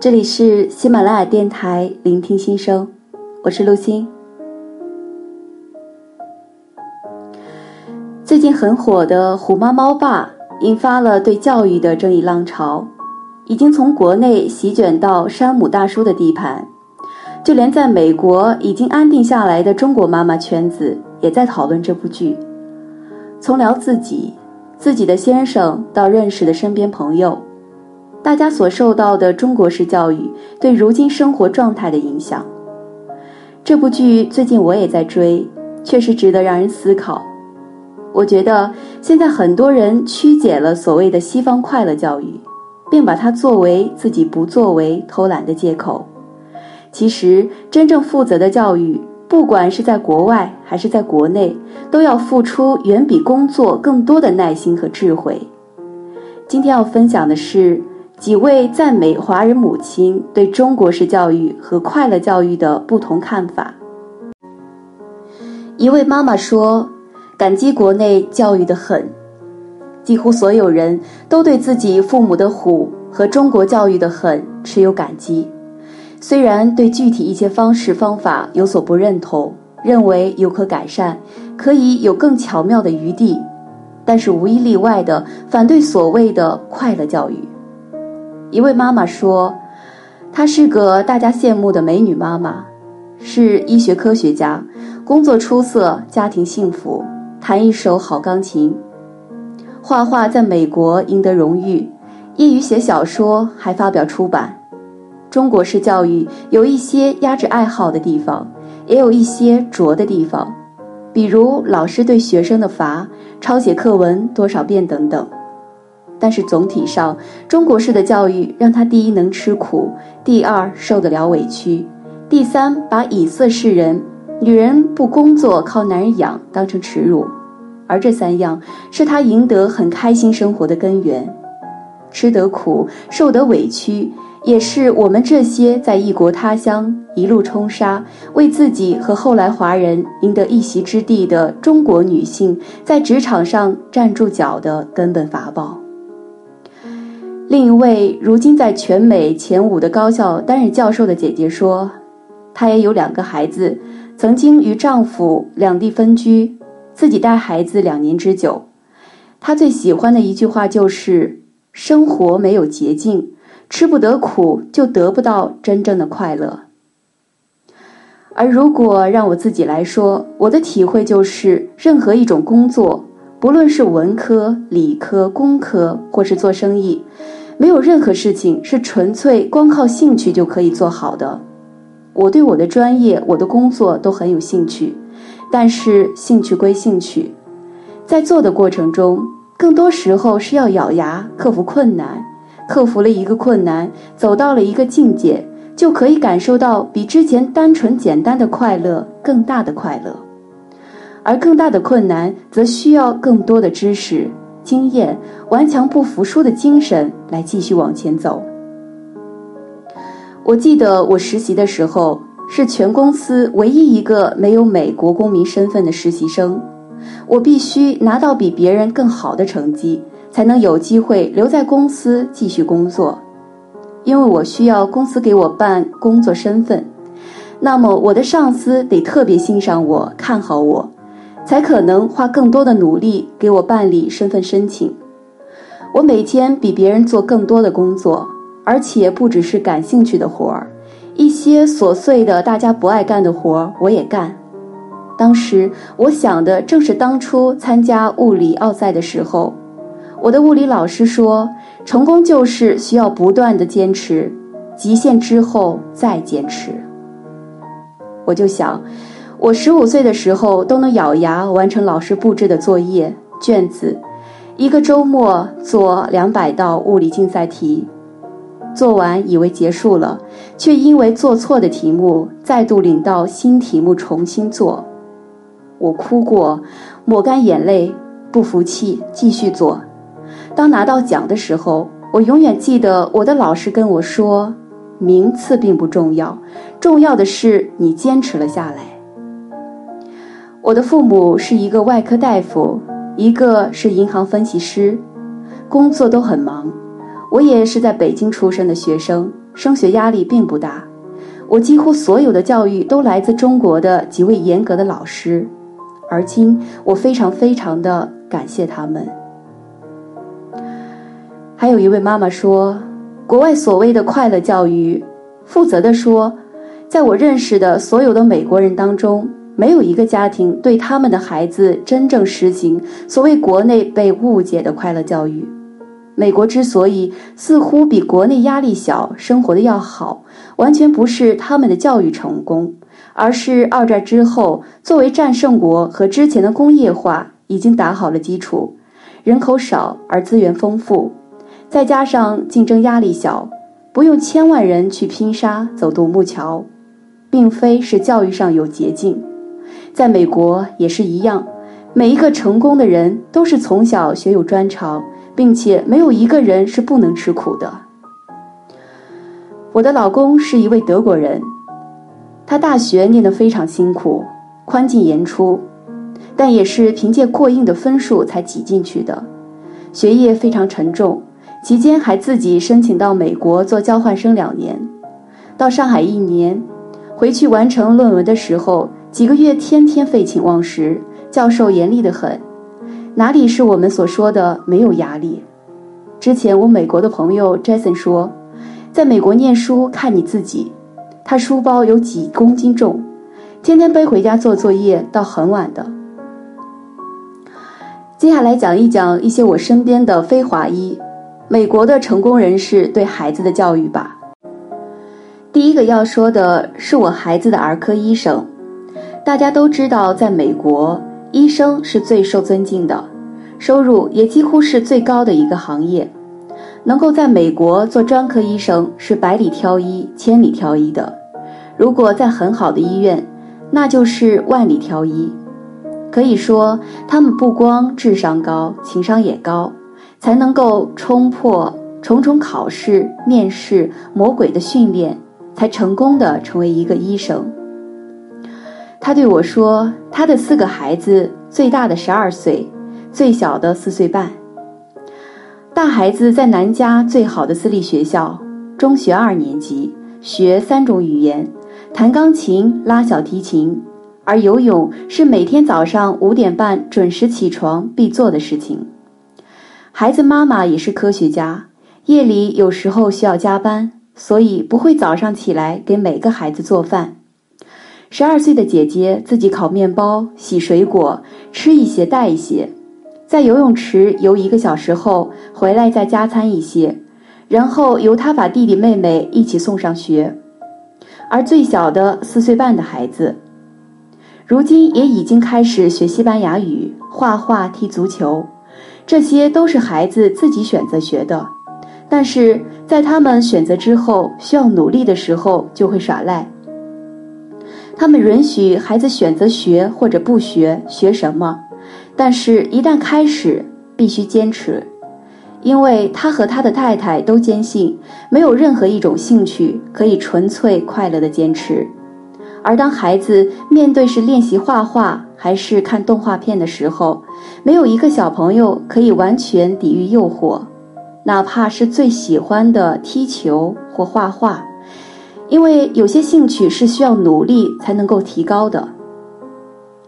这里是喜马拉雅电台，聆听心声，我是陆欣。最近很火的《虎妈猫爸》引发了对教育的争议浪潮，已经从国内席卷到山姆大叔的地盘，就连在美国已经安定下来的中国妈妈圈子也在讨论这部剧。从聊自己、自己的先生到认识的身边朋友。大家所受到的中国式教育对如今生活状态的影响，这部剧最近我也在追，确实值得让人思考。我觉得现在很多人曲解了所谓的西方快乐教育，并把它作为自己不作为、偷懒的借口。其实，真正负责的教育，不管是在国外还是在国内，都要付出远比工作更多的耐心和智慧。今天要分享的是。几位赞美华人母亲对中国式教育和快乐教育的不同看法。一位妈妈说：“感激国内教育的狠。”几乎所有人都对自己父母的虎和中国教育的狠持有感激，虽然对具体一些方式方法有所不认同，认为有可改善，可以有更巧妙的余地，但是无一例外的反对所谓的快乐教育。一位妈妈说：“她是个大家羡慕的美女妈妈，是医学科学家，工作出色，家庭幸福，弹一手好钢琴，画画在美国赢得荣誉，业余写小说还发表出版。中国式教育有一些压制爱好的地方，也有一些拙的地方，比如老师对学生的罚、抄写课文多少遍等等。”但是总体上，中国式的教育让他第一能吃苦，第二受得了委屈，第三把以色示人，女人不工作靠男人养当成耻辱，而这三样是他赢得很开心生活的根源。吃得苦，受得委屈，也是我们这些在异国他乡一路冲杀，为自己和后来华人赢得一席之地的中国女性在职场上站住脚的根本法宝。另一位如今在全美前五的高校担任教授的姐姐说，她也有两个孩子，曾经与丈夫两地分居，自己带孩子两年之久。她最喜欢的一句话就是：“生活没有捷径，吃不得苦就得不到真正的快乐。”而如果让我自己来说，我的体会就是，任何一种工作，不论是文科、理科、工科，或是做生意。没有任何事情是纯粹光靠兴趣就可以做好的。我对我的专业、我的工作都很有兴趣，但是兴趣归兴趣，在做的过程中，更多时候是要咬牙克服困难，克服了一个困难，走到了一个境界，就可以感受到比之前单纯简单的快乐更大的快乐，而更大的困难则需要更多的知识。经验、顽强不服输的精神来继续往前走。我记得我实习的时候是全公司唯一一个没有美国公民身份的实习生，我必须拿到比别人更好的成绩，才能有机会留在公司继续工作。因为我需要公司给我办工作身份，那么我的上司得特别欣赏我、看好我。才可能花更多的努力给我办理身份申请。我每天比别人做更多的工作，而且不只是感兴趣的活儿，一些琐碎的大家不爱干的活儿我也干。当时我想的正是当初参加物理奥赛的时候，我的物理老师说，成功就是需要不断的坚持，极限之后再坚持。我就想。我十五岁的时候都能咬牙完成老师布置的作业卷子，一个周末做两百道物理竞赛题，做完以为结束了，却因为做错的题目再度领到新题目重新做。我哭过，抹干眼泪，不服气，继续做。当拿到奖的时候，我永远记得我的老师跟我说：“名次并不重要，重要的是你坚持了下来。”我的父母是一个外科大夫，一个是银行分析师，工作都很忙。我也是在北京出生的学生，升学压力并不大。我几乎所有的教育都来自中国的几位严格的老师，而今我非常非常的感谢他们。还有一位妈妈说，国外所谓的快乐教育，负责的说，在我认识的所有的美国人当中，没有一个家庭对他们的孩子真正实行所谓国内被误解的快乐教育。美国之所以似乎比国内压力小、生活的要好，完全不是他们的教育成功，而是二战之后作为战胜国和之前的工业化已经打好了基础，人口少而资源丰富，再加上竞争压力小，不用千万人去拼杀走独木桥，并非是教育上有捷径，在美国也是一样，每一个成功的人都是从小学有专长。并且没有一个人是不能吃苦的。我的老公是一位德国人，他大学念得非常辛苦，宽进严出，但也是凭借过硬的分数才挤进去的，学业非常沉重，期间还自己申请到美国做交换生两年，到上海一年，回去完成论文的时候，几个月天天废寝忘食，教授严厉的很。哪里是我们所说的没有压力？之前我美国的朋友 Jason 说，在美国念书看你自己。他书包有几公斤重，天天背回家做作业到很晚的。接下来讲一讲一些我身边的非华裔美国的成功人士对孩子的教育吧。第一个要说的是我孩子的儿科医生。大家都知道，在美国。医生是最受尊敬的，收入也几乎是最高的一个行业。能够在美国做专科医生是百里挑一、千里挑一的。如果在很好的医院，那就是万里挑一。可以说，他们不光智商高，情商也高，才能够冲破重重考试、面试、魔鬼的训练，才成功的成为一个医生。他对我说：“他的四个孩子，最大的十二岁，最小的四岁半。大孩子在南加最好的私立学校，中学二年级，学三种语言，弹钢琴、拉小提琴，而游泳是每天早上五点半准时起床必做的事情。孩子妈妈也是科学家，夜里有时候需要加班，所以不会早上起来给每个孩子做饭。”十二岁的姐姐自己烤面包、洗水果，吃一些带一些，在游泳池游一个小时后回来再加餐一些，然后由她把弟弟妹妹一起送上学。而最小的四岁半的孩子，如今也已经开始学西班牙语、画画、踢足球，这些都是孩子自己选择学的。但是在他们选择之后需要努力的时候，就会耍赖。他们允许孩子选择学或者不学，学什么，但是，一旦开始，必须坚持，因为他和他的太太都坚信，没有任何一种兴趣可以纯粹快乐的坚持。而当孩子面对是练习画画还是看动画片的时候，没有一个小朋友可以完全抵御诱惑，哪怕是最喜欢的踢球或画画。因为有些兴趣是需要努力才能够提高的。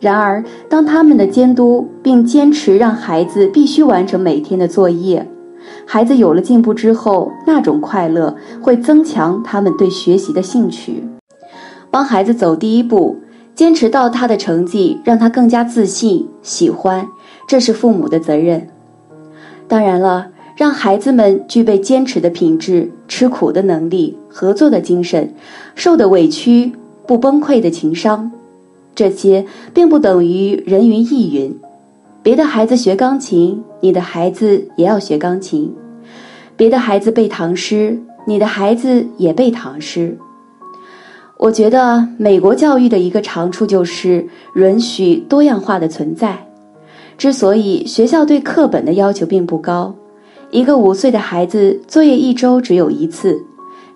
然而，当他们的监督并坚持让孩子必须完成每天的作业，孩子有了进步之后，那种快乐会增强他们对学习的兴趣。帮孩子走第一步，坚持到他的成绩让他更加自信、喜欢，这是父母的责任。当然了。让孩子们具备坚持的品质、吃苦的能力、合作的精神、受的委屈不崩溃的情商，这些并不等于人云亦云。别的孩子学钢琴，你的孩子也要学钢琴；别的孩子背唐诗，你的孩子也背唐诗。我觉得美国教育的一个长处就是允许多样化的存在。之所以学校对课本的要求并不高。一个五岁的孩子作业一周只有一次，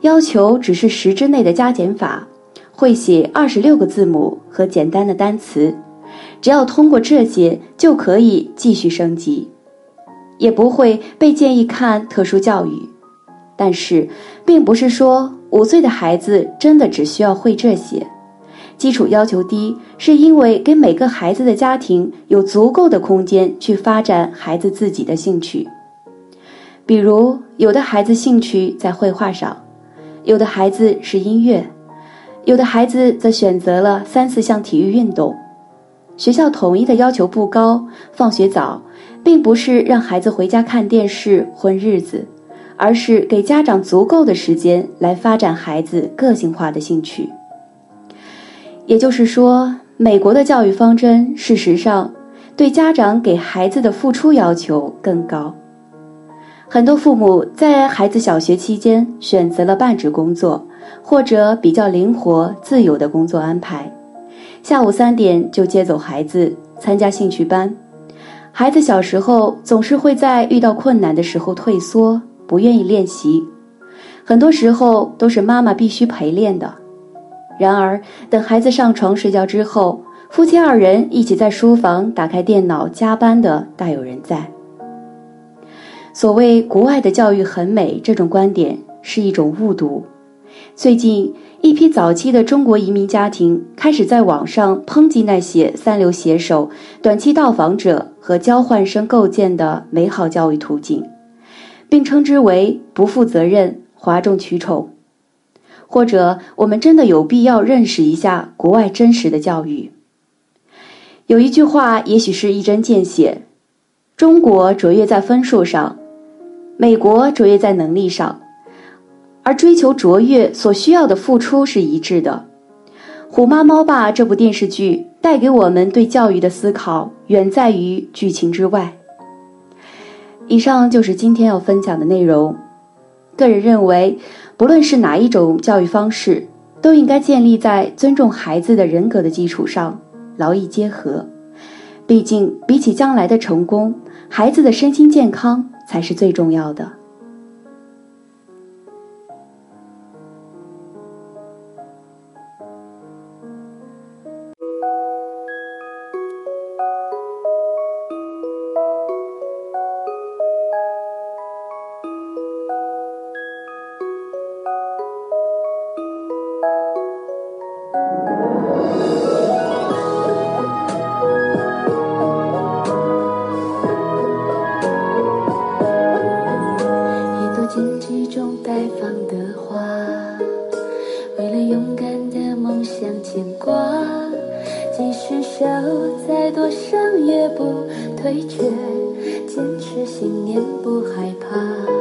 要求只是十之内的加减法，会写二十六个字母和简单的单词，只要通过这些就可以继续升级，也不会被建议看特殊教育。但是，并不是说五岁的孩子真的只需要会这些。基础要求低，是因为给每个孩子的家庭有足够的空间去发展孩子自己的兴趣。比如，有的孩子兴趣在绘画上，有的孩子是音乐，有的孩子则选择了三四项体育运动。学校统一的要求不高，放学早，并不是让孩子回家看电视混日子，而是给家长足够的时间来发展孩子个性化的兴趣。也就是说，美国的教育方针，事实上对家长给孩子的付出要求更高。很多父母在孩子小学期间选择了半职工作，或者比较灵活自由的工作安排，下午三点就接走孩子参加兴趣班。孩子小时候总是会在遇到困难的时候退缩，不愿意练习，很多时候都是妈妈必须陪练的。然而，等孩子上床睡觉之后，夫妻二人一起在书房打开电脑加班的大有人在。所谓国外的教育很美，这种观点是一种误读。最近，一批早期的中国移民家庭开始在网上抨击那些三流写手、短期到访者和交换生构建的美好教育途径，并称之为不负责任、哗众取宠。或者，我们真的有必要认识一下国外真实的教育。有一句话，也许是一针见血：中国卓越在分数上，美国卓越在能力上，而追求卓越所需要的付出是一致的。《虎妈猫爸》这部电视剧带给我们对教育的思考，远在于剧情之外。以上就是今天要分享的内容。个人认为。不论是哪一种教育方式，都应该建立在尊重孩子的人格的基础上，劳逸结合。毕竟，比起将来的成功，孩子的身心健康才是最重要的。想也不退却，坚持信念不害怕。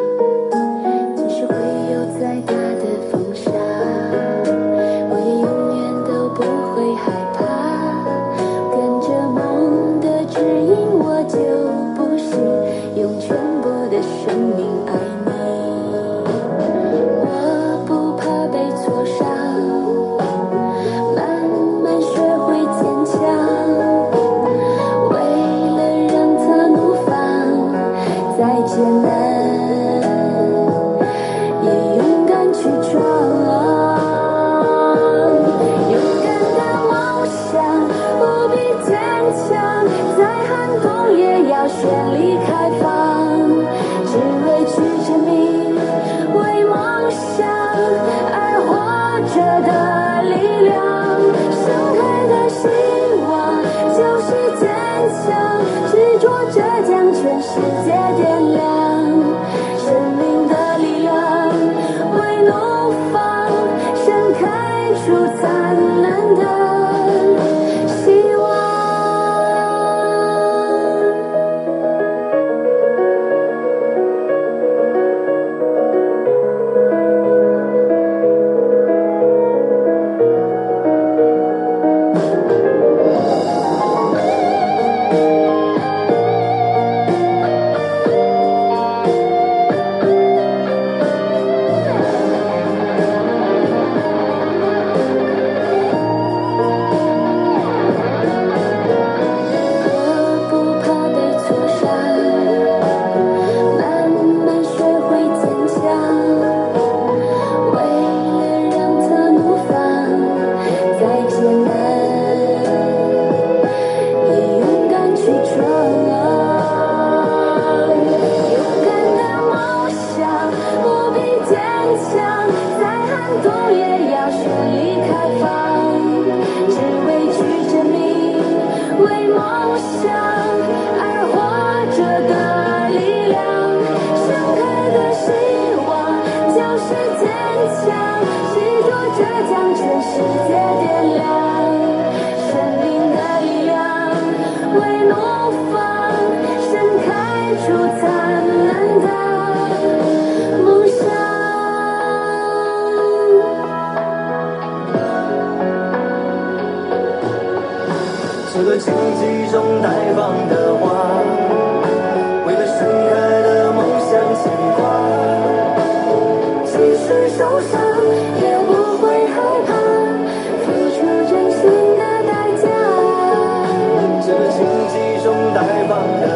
这将全世界点亮这 봐